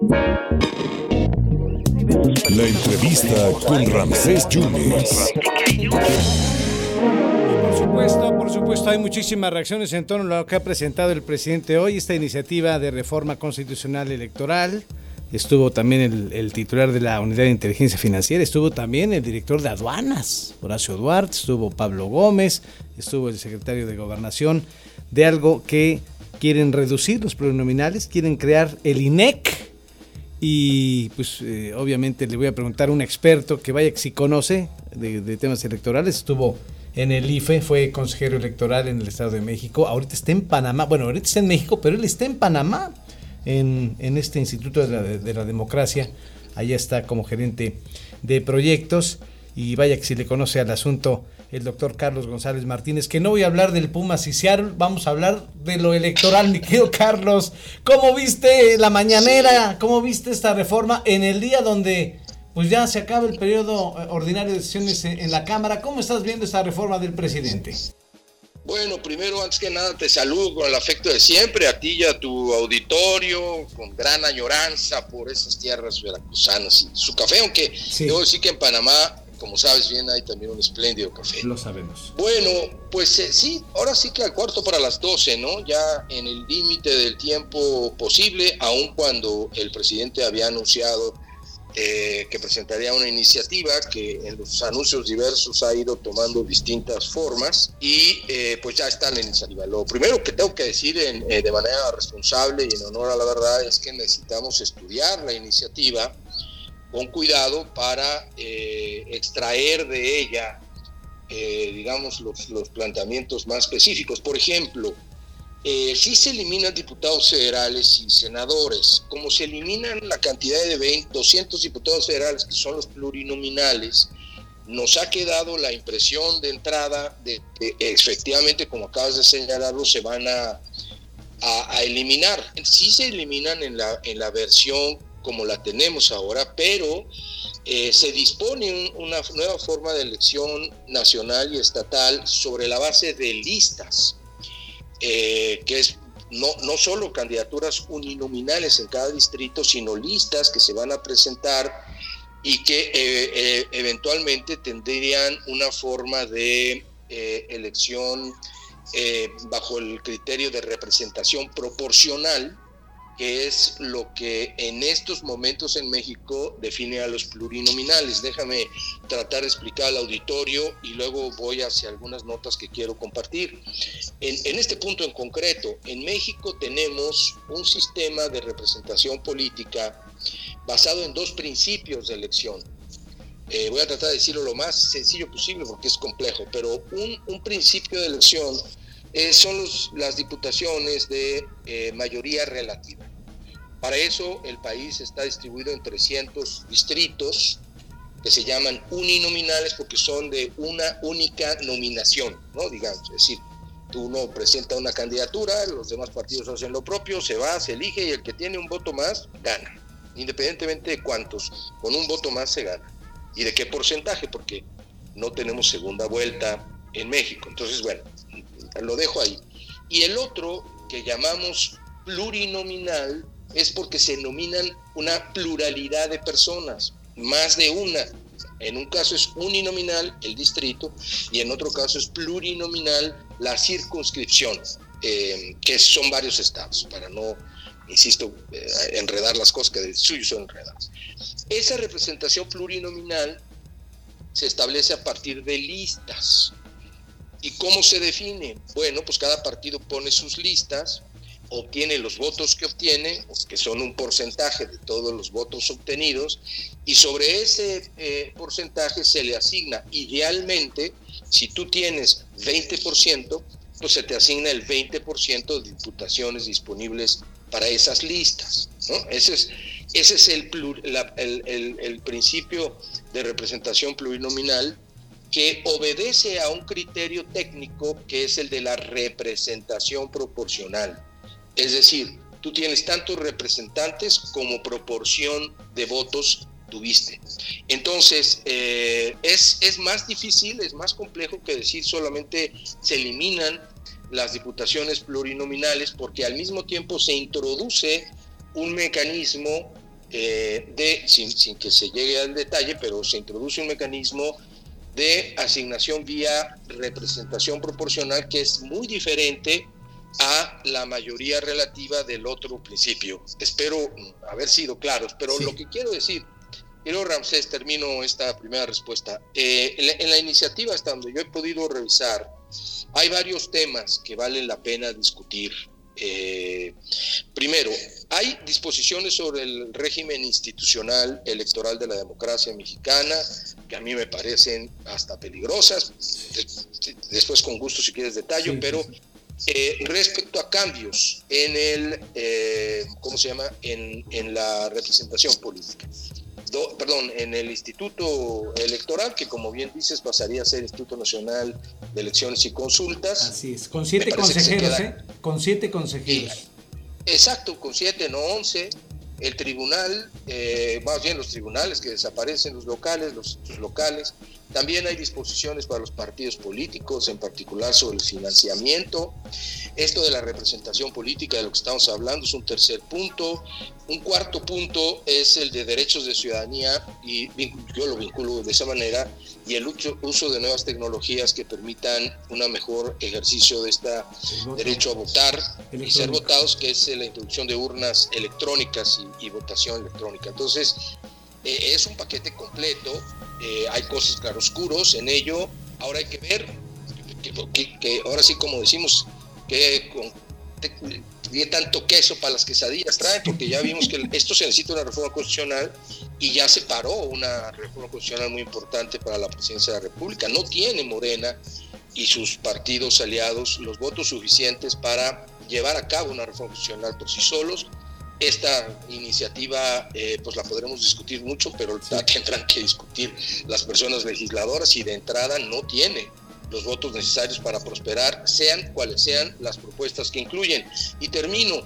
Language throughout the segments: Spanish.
La entrevista con Ramsés Yunes. Por supuesto, por supuesto, hay muchísimas reacciones en torno a lo que ha presentado el presidente hoy, esta iniciativa de reforma constitucional electoral. Estuvo también el, titular de la Unidad de Inteligencia Financiera, estuvo también el director de aduanas, Horacio Duarte, estuvo Pablo Gómez, estuvo el secretario de Gobernación, de algo que quieren reducir los plurinominales, quieren crear el INEC. Y pues eh, obviamente le voy a preguntar a un experto que vaya que si conoce de, temas electorales, estuvo en el IFE, fue consejero electoral en el Estado de México, ahorita está en Panamá, bueno, ahorita está en México, pero él está en Panamá en, en este Instituto de la, de la, Democracia. Allá está como gerente de proyectos. Y vaya que si le conoce al asunto el doctor Carlos González Martínez, que no voy a hablar del Pumas y Seattle, vamos a hablar de lo electoral, mi querido Carlos. ¿Cómo viste la mañanera? ¿Cómo viste esta reforma en el día donde pues ya se acaba el periodo ordinario de sesiones en la Cámara? ¿Cómo estás viendo esta reforma del presidente? Bueno, primero, antes que nada, te saludo con el afecto de siempre, a ti y a tu auditorio, con gran añoranza por esas tierras veracruzanas y su café, aunque sí. debo decir que en Panamá, como sabes bien, hay también un espléndido café. Lo sabemos. Bueno, pues eh, sí, ahora sí que al cuarto para las doce, ¿no? Ya en el límite del tiempo posible, aun cuando el presidente había anunciado eh, que presentaría una iniciativa que en los anuncios diversos ha ido tomando distintas formas y eh, pues ya está la iniciativa. Lo primero que tengo que decir en, eh, de manera responsable y en honor a la verdad es que necesitamos estudiar la iniciativa con cuidado para extraer de ella, digamos, los, los planteamientos más específicos. Por ejemplo, eh, sí se eliminan diputados federales y senadores, como se eliminan la cantidad de 20, 200 diputados federales que son los plurinominales, nos ha quedado la impresión de entrada de que efectivamente, como acabas de señalarlo, se van a, a, eliminar. Sí se eliminan en la, en la versión como la tenemos ahora, pero eh, se dispone un, una nueva forma de elección nacional y estatal sobre la base de listas eh, que es no, no solo candidaturas uninominales en cada distrito, sino listas que se van a presentar y que eh, eventualmente tendrían una forma de elección bajo el criterio de representación proporcional que es lo que en estos momentos en México define a los plurinominales. Déjame tratar de explicar al auditorio y luego voy hacia algunas notas que quiero compartir. En, este punto en concreto, en México tenemos un sistema de representación política basado en dos principios de elección. Eh, voy a tratar de decirlo lo más sencillo posible porque es complejo, pero un, principio de elección eh, son las diputaciones de eh, mayoría relativa. Para eso el país está distribuido en 300 distritos que se llaman uninominales porque son de una única nominación, ¿no? Digamos, es decir, tú no presenta una candidatura, los demás partidos hacen lo propio, se va, se elige y el que tiene un voto más gana, independientemente de cuántos, con un voto más se gana. ¿Y de qué porcentaje? Porque no tenemos segunda vuelta en México. Entonces, bueno, lo dejo ahí. Y el otro que llamamos plurinominal es porque se nominan una pluralidad de personas, más de una. En un caso es uninominal el distrito y en otro caso es plurinominal la circunscripción, eh, que son varios estados, para no, insisto, eh, enredar las cosas que de suyo son enredadas. Esa representación plurinominal se establece a partir de listas. ¿Y cómo se define? Bueno, pues cada partido pone sus listas obtiene los votos que obtiene, que son un porcentaje de todos los votos obtenidos, y sobre ese eh, porcentaje se le asigna, idealmente, si tú tienes 20%, pues se te asigna el 20% de diputaciones disponibles para esas listas. Ese es, ese es el principio de representación plurinominal que obedece a un criterio técnico que es el de la representación proporcional. Es decir, tú tienes tantos representantes como proporción de votos tuviste. Entonces, eh, es, es más difícil, es más complejo que decir solamente se eliminan las diputaciones plurinominales porque al mismo tiempo se introduce un mecanismo eh, de, sin, sin, que se llegue al detalle, pero se introduce un mecanismo de asignación vía representación proporcional que es muy diferente a la mayoría relativa del otro principio. Espero haber sido claro, pero lo que quiero decir, quiero Ramsés, termino esta primera respuesta. Eh, en, la, en, la, iniciativa, hasta donde yo he podido revisar, hay varios temas que valen la pena discutir. Eh, primero, hay disposiciones sobre el régimen institucional electoral de la democracia mexicana que a mí me parecen hasta peligrosas. Después, con gusto, si quieres detalle, sí, pero eh, respecto a cambios en el, eh, ¿cómo se llama? En, en la representación política. Do, perdón, en el Instituto Electoral, que como bien dices pasaría a ser Instituto Nacional de Elecciones y Consultas. Así es, con siete consejeros, queda, ¿eh? Con siete consejeros. Y, exacto, con siete, no once. El tribunal, eh, más bien los tribunales que desaparecen, los locales, los, los locales. También hay disposiciones para los partidos políticos, en particular sobre el financiamiento. Esto de la representación política de lo que estamos hablando es un tercer punto. Un cuarto punto es el de derechos de ciudadanía y yo lo vinculo de esa manera y el uso de nuevas tecnologías que permitan un mejor ejercicio de este derecho a votar y ser votados, que es la introducción de urnas electrónicas y, y votación electrónica. Entonces, eh, es un paquete completo, eh, hay cosas claroscuros en ello, ahora hay que ver que, ahora sí como decimos, que con, tanto queso para las quesadillas trae, porque ya vimos que esto se necesita una reforma constitucional y ya se paró una reforma constitucional muy importante para la presidencia de la República. No tiene Morena y sus partidos aliados los votos suficientes para llevar a cabo una reforma constitucional por sí solos. Esta iniciativa eh, pues la podremos discutir mucho, pero la tendrán que discutir las personas legisladoras y de entrada no tiene los votos necesarios para prosperar, sean cuales sean las propuestas que incluyen. Y termino,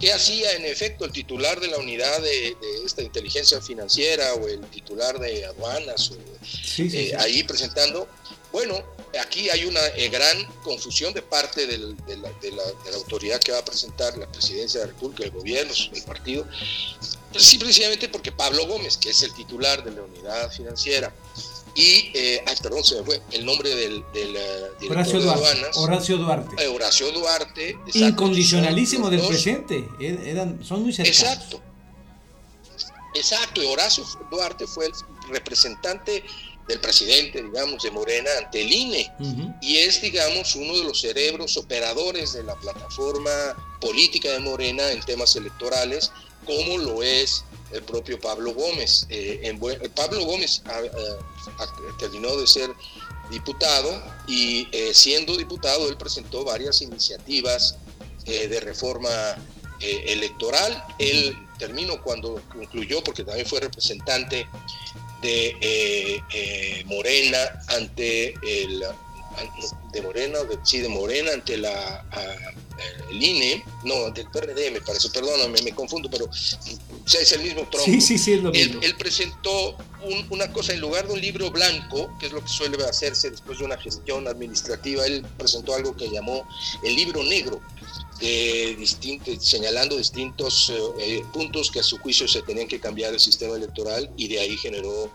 ¿qué hacía en efecto el titular de la unidad de, de esta inteligencia financiera o el titular de aduanas o, sí, sí, eh, ahí presentando? Bueno, aquí hay una eh, gran confusión de parte del, de, la, de, la, de, la, autoridad que va a presentar la presidencia de la República, el gobierno, el partido, simplemente porque Pablo Gómez, que es el titular de la unidad financiera, y, eh, ay, perdón, se me fue el nombre del, del uh, Horacio de Duarte, aduanas. Horacio Duarte. Eh, Horacio Duarte. Exacto, Incondicionalísimo del presente. Eran, son muy cercanos. Exacto. Exacto. Horacio Duarte fue el representante del presidente, digamos, de Morena ante el INE. Uh -huh. Y es, digamos, uno de los cerebros operadores de la plataforma política de Morena en temas electorales, como lo es el propio Pablo Gómez. Eh, en Pablo Gómez a, a, a, terminó de ser diputado y eh, siendo diputado él presentó varias iniciativas eh, de reforma eh, electoral. Él terminó cuando concluyó, porque también fue representante de eh, Morena ante el de Morena, de, sí, de Morena ante la el INE, no, del PRD me parece, perdóname, me confundo, pero o sea, es el mismo tronco. Sí, sí, sí, es lo mismo. Él, él presentó un, una cosa, en lugar de un libro blanco, que es lo que suele hacerse después de una gestión administrativa, él presentó algo que llamó el libro negro, de distinto, señalando distintos eh, puntos que a su juicio se tenían que cambiar el sistema electoral y de ahí generó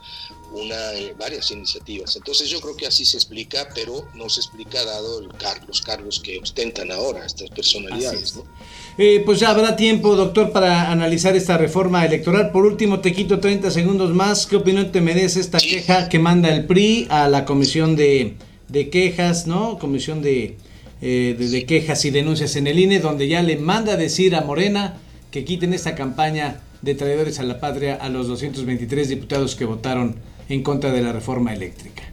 una, eh, varias iniciativas. Entonces yo creo que así se explica, pero no se explica dado el car los cargos que ostentan ahora estas personalidades. ¿no? Eh, pues ya habrá tiempo, doctor, para analizar esta reforma electoral. Por último, te quito 30 segundos más. ¿Qué opinión te merece esta sí. queja que manda el PRI a la comisión de, de quejas, ¿no? Comisión de, eh, de, quejas y denuncias en el INE, donde ya le manda a decir a Morena que quiten esta campaña de traidores a la patria a los 223 diputados que votaron en contra de la reforma eléctrica.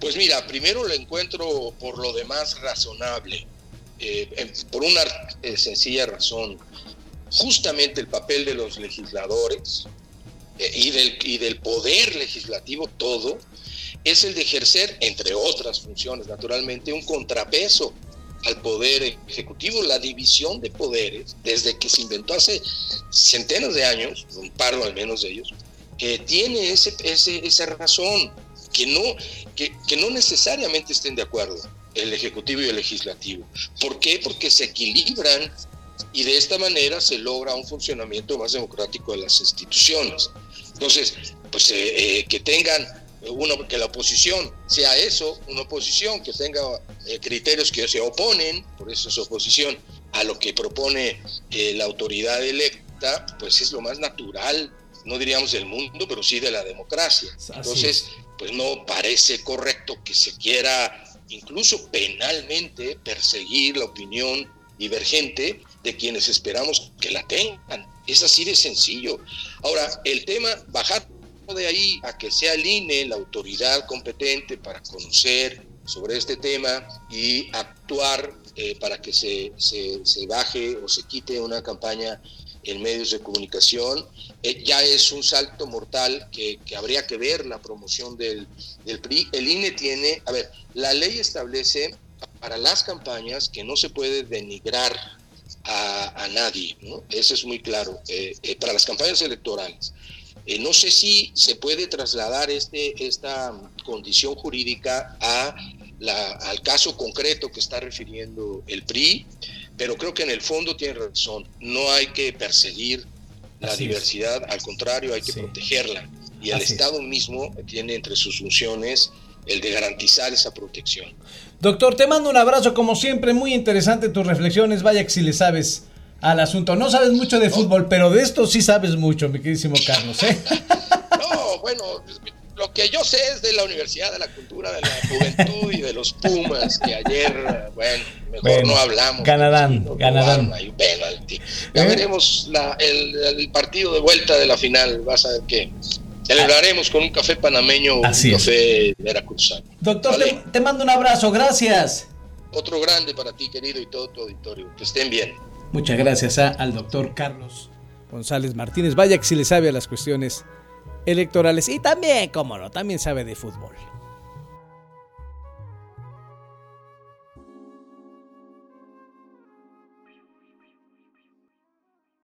Pues mira, primero lo encuentro por lo demás razonable, eh, por una eh, sencilla razón. Justamente el papel de los legisladores y, del, y del poder legislativo todo es el de ejercer, entre otras funciones, naturalmente, un contrapeso al poder ejecutivo, la división de poderes, desde que se inventó hace centenas de años, un par al menos de ellos, eh, tiene ese, ese, esa razón, que no, que, que no necesariamente estén de acuerdo el ejecutivo y el legislativo. ¿Por qué? Porque se equilibran y de esta manera se logra un funcionamiento más democrático de las instituciones. Entonces, pues eh, eh, que tengan uno, que la oposición sea eso, una oposición que tenga eh, criterios que se oponen, por eso es oposición, a lo que propone la autoridad electa, pues es lo más natural, no diríamos del mundo, pero sí de la democracia. Entonces, pues no parece correcto que se quiera incluso penalmente perseguir la opinión divergente de quienes esperamos que la tengan. Es así de sencillo. Ahora, el tema, bajar de ahí a que sea el INE la autoridad competente para conocer sobre este tema y actuar eh, para que se, se, baje o se quite una campaña en medios de comunicación, eh, ya es un salto mortal que, que, habría que ver la promoción del, del PRI. El INE tiene, a ver, la ley establece para las campañas que no se puede denigrar a, nadie, ¿no? Eso es muy claro, eh, para las campañas electorales. Eh, no sé si se puede trasladar este, esta condición jurídica a la, al caso concreto que está refiriendo el PRI, pero creo que en el fondo tiene razón, no hay que perseguir la diversidad, al contrario, hay que protegerla. Y el Estado mismo tiene entre sus funciones el de garantizar esa protección. Doctor, te mando un abrazo como siempre, muy interesante tus reflexiones, vaya que si le sabes al asunto. No sabes mucho de fútbol, pero de esto sí sabes mucho, mi queridísimo Carlos. ¿eh? No, bueno, lo que yo sé es de la Universidad de la Cultura de la Juventud y de los Pumas, que ayer, bueno, mejor no hablamos. Ganarán, ganarán. Ya ¿Eh? veremos el, partido de vuelta de la final, vas a ver qué. Celebraremos con un café panameño o un café veracruzano. Doctor, te, mando un abrazo, gracias. Otro grande para ti, querido, y todo tu auditorio. Que estén bien. Muchas gracias al doctor Carlos González Martínez. Vaya que si le sabe a las cuestiones electorales y también, cómo no, también sabe de fútbol.